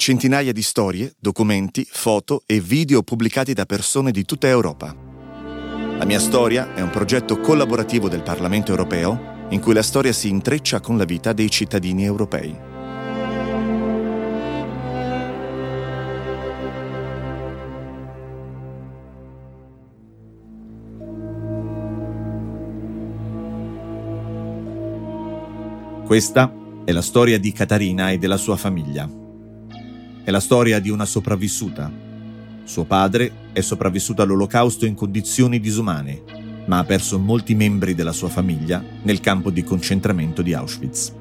centinaia di storie, documenti, foto e video pubblicati da persone di tutta Europa. La mia storia è un progetto collaborativo del Parlamento europeo in cui la storia si intreccia con la vita dei cittadini europei. Questa è la storia di Catarina e della sua famiglia. È la storia di una sopravvissuta. Suo padre è sopravvissuto all'olocausto in condizioni disumane, ma ha perso molti membri della sua famiglia nel campo di concentramento di Auschwitz.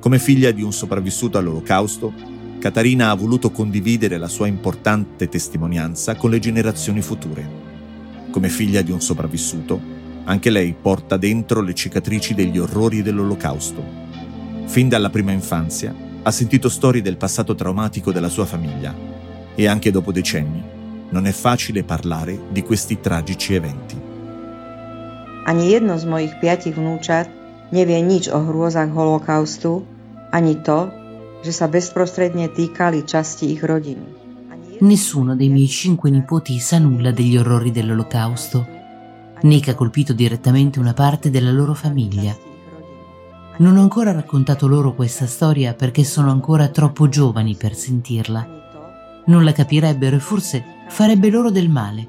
Come figlia di un sopravvissuto all'olocausto, Catarina ha voluto condividere la sua importante testimonianza con le generazioni future. Come figlia di un sopravvissuto, anche lei porta dentro le cicatrici degli orrori dell'Olocausto. Fin dalla prima infanzia ha sentito storie del passato traumatico della sua famiglia e anche dopo decenni non è facile parlare di questi tragici eventi. Ani jedno z mojich piatich vnúčat nevie nič o hrôzach holokaustu, ani to, že sa bezprostredne týkali časti ich rodiny. Nessuno dei miei cinque nipoti sa nulla degli orrori dell'Olocausto né che ha colpito direttamente una parte della loro famiglia. Non ho ancora raccontato loro questa storia perché sono ancora troppo giovani per sentirla. Non la capirebbero e forse farebbe loro del male.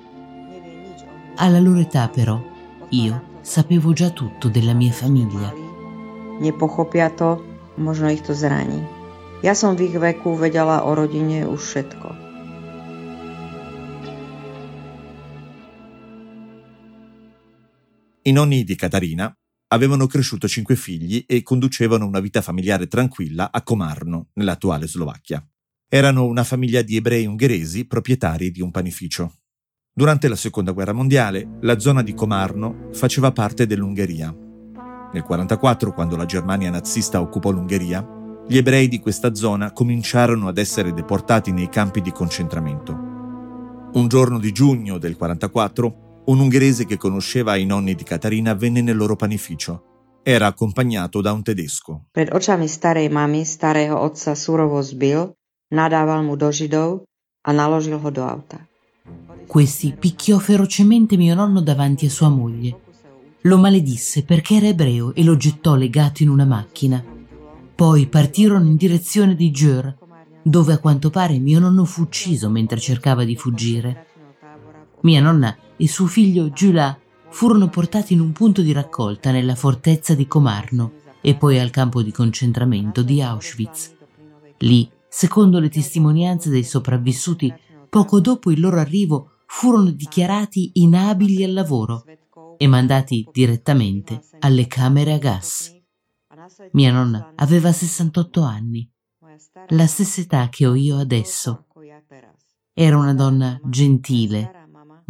Alla loro età però io sapevo già tutto della mia famiglia. Nepochopia to, možno ich to zraní. Ja som v ich veku vedela o rodine už všetko. I nonni di Catarina avevano cresciuto cinque figli e conducevano una vita familiare tranquilla a Komarno, nell'attuale Slovacchia. Erano una famiglia di ebrei ungheresi proprietari di un panificio. Durante la Seconda Guerra Mondiale, la zona di Komarno faceva parte dell'Ungheria. Nel 1944, quando la Germania nazista occupò l'Ungheria, gli ebrei di questa zona cominciarono ad essere deportati nei campi di concentramento. Un giorno di giugno del 1944, un ungherese che conosceva i nonni di Catarina venne nel loro panificio. Era accompagnato da un tedesco. Pred očami starej mamy starého otca surovo zbil, nadával mu do židov a naložil ho do auta. Questi picchiò ferocemente mio nonno davanti a sua moglie. Lo maledisse perché era ebreo e lo gettò legato in una macchina. Poi partirono in direzione di Gjör, dove a quanto pare mio nonno fu ucciso mentre cercava di fuggire. Mia nonna e suo figlio Giulà furono portati in un punto di raccolta nella fortezza di Comarno e poi al campo di concentramento di Auschwitz. Lì, secondo le testimonianze dei sopravvissuti, poco dopo il loro arrivo furono dichiarati inabili al lavoro e mandati direttamente alle camere a gas. Mia nonna aveva 68 anni, la stessa età che ho io adesso. Era una donna gentile,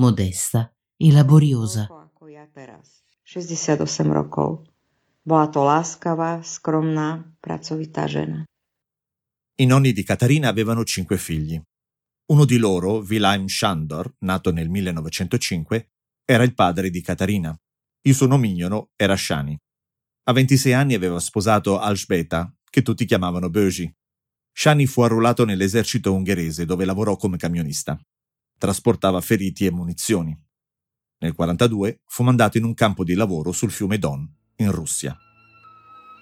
modesta e laboriosa. 68 rokov. Bola to láskavá, skromná, pracovitá žena. I nonni di Catarina avevano cinque figli. Uno di loro, Wilhelm Schandor, nato nel 1905, era il padre di Catarina. Il suo nomignolo era Shani. A 26 anni aveva sposato Alsbeta, che tutti chiamavano Böji. Shani fu arruolato nell'esercito ungherese dove lavorò come camionista trasportava feriti e munizioni. Nel 1942 fu mandato in un campo di lavoro sul fiume Don, in Russia.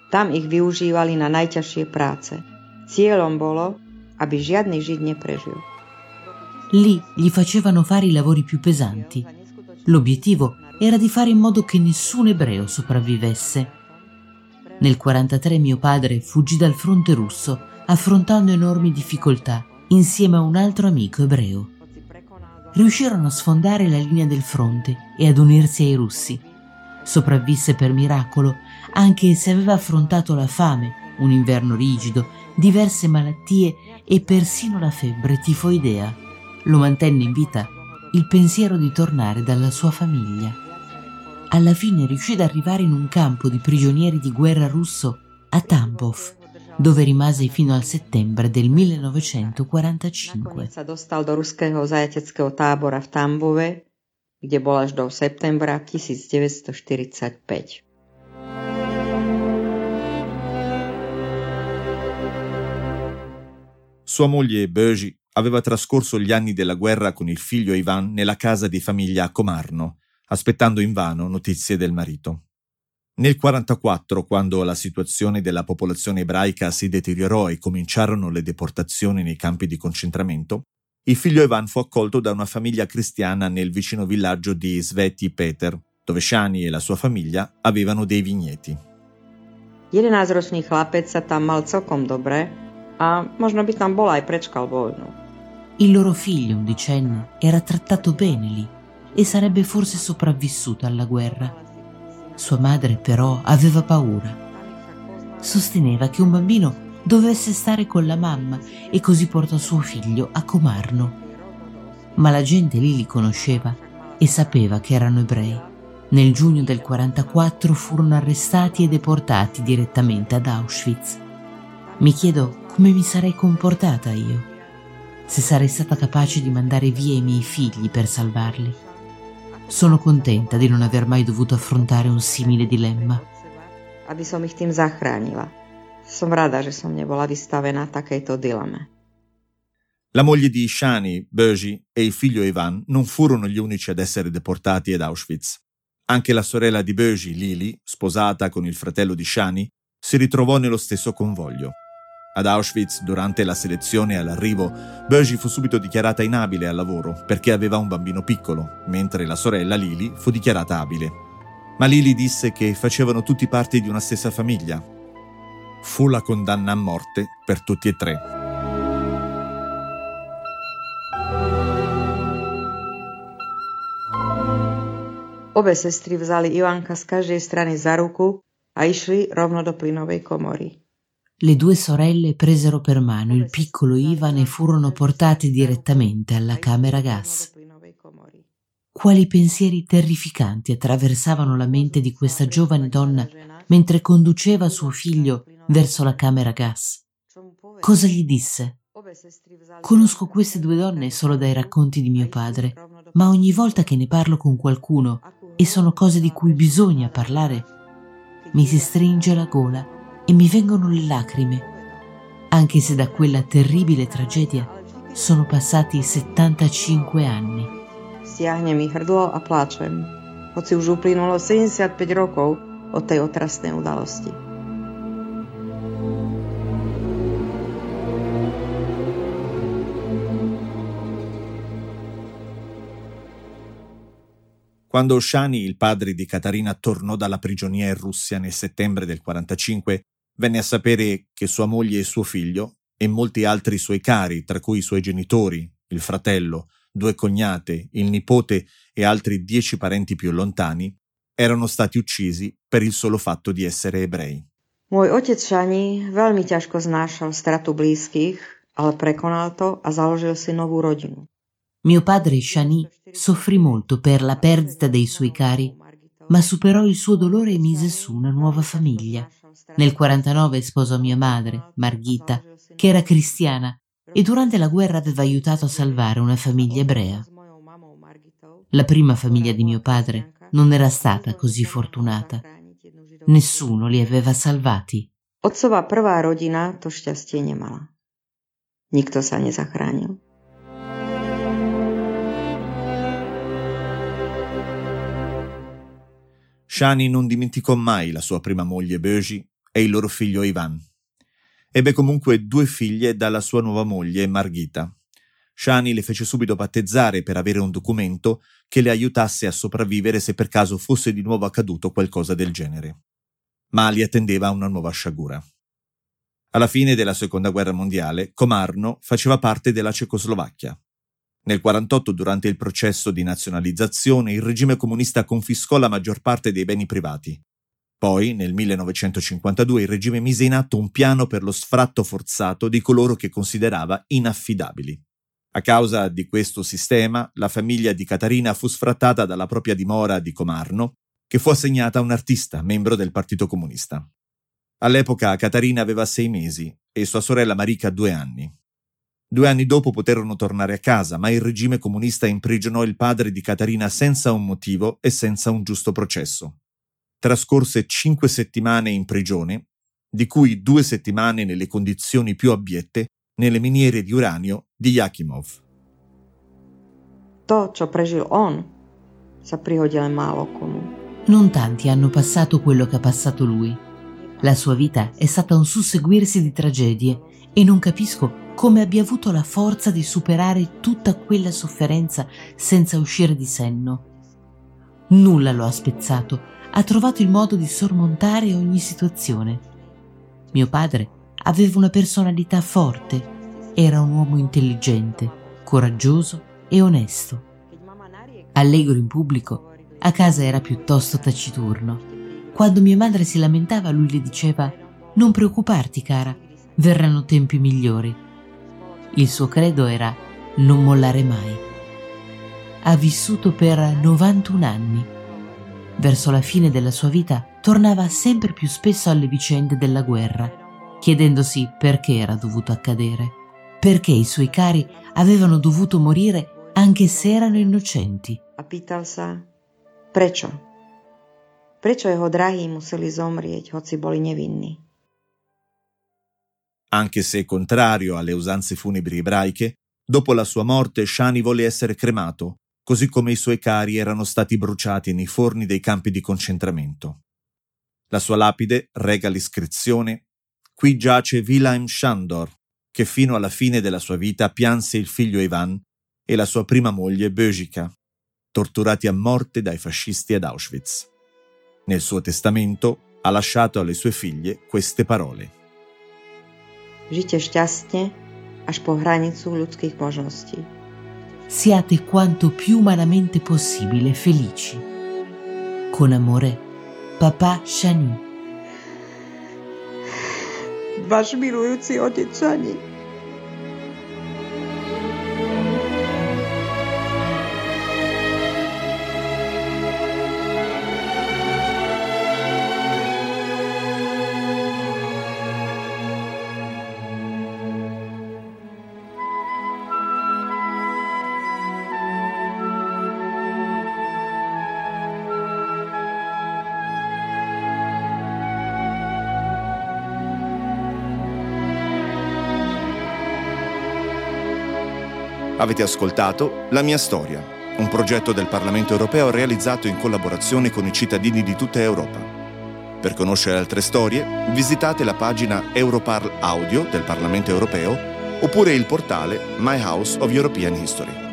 Tam ich využívali na najťažšie práce. Cieľom bolo, aby žiadny žid neprežil. Lì gli facevano fare i lavori più pesanti. L'obiettivo era di fare in modo che nessun ebreo sopravvivesse. Nel 1943 mio padre fuggì dal fronte russo, affrontando enormi difficoltà, insieme a un altro amico ebreo riuscirono a sfondare la linea del fronte e ad unirsi ai russi. Sopravvisse per miracolo, anche se aveva affrontato la fame, un inverno rigido, diverse malattie e persino la febbre tifoidea. Lo mantenne in vita il pensiero di tornare dalla sua famiglia. Alla fine riuscì ad arrivare in un campo di prigionieri di guerra russo a Tambov, dove rimase fino al settembre del 1945. sa dostal do ruského zajateckého tábora v Tambove, kde bol až do septembra 1945. Sua moglie Böji aveva trascorso gli anni della guerra con il figlio Ivan nella casa di famiglia a Comarno, aspettando invano notizie del marito. Nel 1944, quando la situazione della popolazione ebraica si deteriorò e cominciarono le deportazioni nei campi di concentramento, il figlio Ivan fu accolto da una famiglia cristiana nel vicino villaggio di Sveti Peter, dove Shani e la sua famiglia avevano dei vigneti. 11-ročný chlapec sa tam mal celkom dobre a možno by tam bol aj prečkal vojnu. Il loro figlio, undicenne, era trattato bene lì e sarebbe forse sopravvissuto alla guerra. Sua madre però aveva paura. Sosteneva che un bambino dovesse stare con la mamma e così portò suo figlio a Comarno. Ma la gente lì li conosceva e sapeva che erano ebrei. Nel giugno del 44 furono arrestati e deportati direttamente ad Auschwitz. Mi chiedo come mi sarei comportata io, se sarei stata capace di mandare via i miei figli per salvarli. Sono contenta di non aver mai dovuto affrontare un simile dilemma. Aby som ich tým zachránila. Som rada, že som nebola vystavená takejto dileme. La moglie di Shani, Böji e il figlio Ivan non furono gli unici ad essere deportati ad Auschwitz. Anche la sorella di Böji, Lili, sposata con il fratello di Shani, si ritrovò nello stesso convoglio. Ad Auschwitz, durante la selezione all'arrivo, Böji fu subito dichiarata inabile al lavoro perché aveva un bambino piccolo, mentre la sorella Lili fu dichiarata abile. Ma Lili disse che facevano tutti parte di una stessa famiglia. Fu la condanna a morte per tutti e tre. Obe sestry vzali Ivanka z každej strany za ruku a išli rovno do plynovej komory. Le due sorelle presero per mano il piccolo Ivan e furono portati direttamente alla camera gas. Quali pensieri terrificanti attraversavano la mente di questa giovane donna mentre conduceva suo figlio verso la camera gas. Cosa gli disse? Conosco queste due donne solo dai racconti di mio padre, ma ogni volta che ne parlo con qualcuno, e sono cose di cui bisogna parlare, mi si stringe la gola e mi vengono le lacrime, anche se da quella terribile tragedia sono passati 75 anni. Stiahne mi hrdlo a pláčem, hoci už uplynulo 75 rokov od tej otrasnej udalosti. Quando Shani, il padre di Katarina, tornò dalla prigionia in Russia nel settembre del 45, venne a sapere che sua moglie e suo figlio e molti altri suoi cari, tra cui i suoi genitori, il fratello, due cognate, il nipote e altri dieci parenti più lontani, erano stati uccisi per il solo fatto di essere ebrei. Môj otec Šani veľmi ťažko znášal stratu blízkych, ale prekonal to a založil si novú rodinu. Mio padre Shani soffrì molto per la perdita dei suoi cari, ma superò il suo dolore e mise su una nuova famiglia. Nel 49 sposò mia madre, Marghita, che era cristiana e durante la guerra aveva aiutato a salvare una famiglia ebrea. La prima famiglia di mio padre non era stata così fortunata. Nessuno li aveva salvati. Otcová prvá rodina to šťastie nemala. Nikto sa nezachránil. Shani non dimenticò mai la sua prima moglie Böji e il loro figlio Ivan. Ebbe comunque due figlie dalla sua nuova moglie Marghita. Shani le fece subito battezzare per avere un documento che le aiutasse a sopravvivere se per caso fosse di nuovo accaduto qualcosa del genere. Ma li attendeva una nuova sciagura. Alla fine della seconda guerra mondiale, Komarno faceva parte della Cecoslovacchia. Nel 1948, durante il processo di nazionalizzazione, il regime comunista confiscò la maggior parte dei beni privati, poi, nel 1952, il regime mise in atto un piano per lo sfratto forzato di coloro che considerava inaffidabili. A causa di questo sistema, la famiglia di Catarina fu sfrattata dalla propria dimora di Comarno, che fu assegnata a un artista, membro del Partito Comunista. All'epoca Catarina aveva sei mesi e sua sorella Marica due anni. Due anni dopo poterono tornare a casa, ma il regime comunista imprigionò il padre di Catarina senza un motivo e senza un giusto processo trascorse cinque settimane in prigione, di cui due settimane nelle condizioni più abiette, nelle miniere di uranio di Yakimov. To, čo prežil on, sa málo komu. Non tanti hanno passato quello che ha passato lui. La sua vita è stata un susseguirsi di tragedie e non capisco come abbia avuto la forza di superare tutta quella sofferenza senza uscire di senno. Nulla lo ha spezzato, ha trovato il modo di sormontare ogni situazione. Mio padre aveva una personalità forte, era un uomo intelligente, coraggioso e onesto. Allegro in pubblico, a casa era piuttosto taciturno. Quando mia madre si lamentava, lui le diceva: Non preoccuparti, cara, verranno tempi migliori. Il suo credo era non mollare mai. Ha vissuto per 91 anni. Verso la fine della sua vita tornava sempre più spesso alle vicende della guerra, chiedendosi perché era dovuto accadere, perché i suoi cari avevano dovuto morire anche se erano innocenti. Pýtal sa, prečo? Prečo jeho drahí museli zomrieť, hoci boli nevinní? Anche se contrario alle usanze funebri ebraiche, dopo la sua morte Shani volle essere cremato, così come i suoi cari erano stati bruciati nei forni dei campi di concentramento. La sua lapide rega l'iscrizione Qui giace Wilhelm Shandor, che fino alla fine della sua vita pianse il figlio Ivan e la sua prima moglie Böjika, torturati a morte dai fascisti ad Auschwitz. Nel suo testamento ha lasciato alle sue figlie queste parole. Žite šťastne až po hranicu ľudských možností. Siate quanto più umanamente possibile felici. Con amore, papà Shani. Váš milujúci otec Šani. Avete ascoltato La mia storia, un progetto del Parlamento europeo realizzato in collaborazione con i cittadini di tutta Europa. Per conoscere altre storie, visitate la pagina Europarl Audio del Parlamento europeo oppure il portale My House of European History.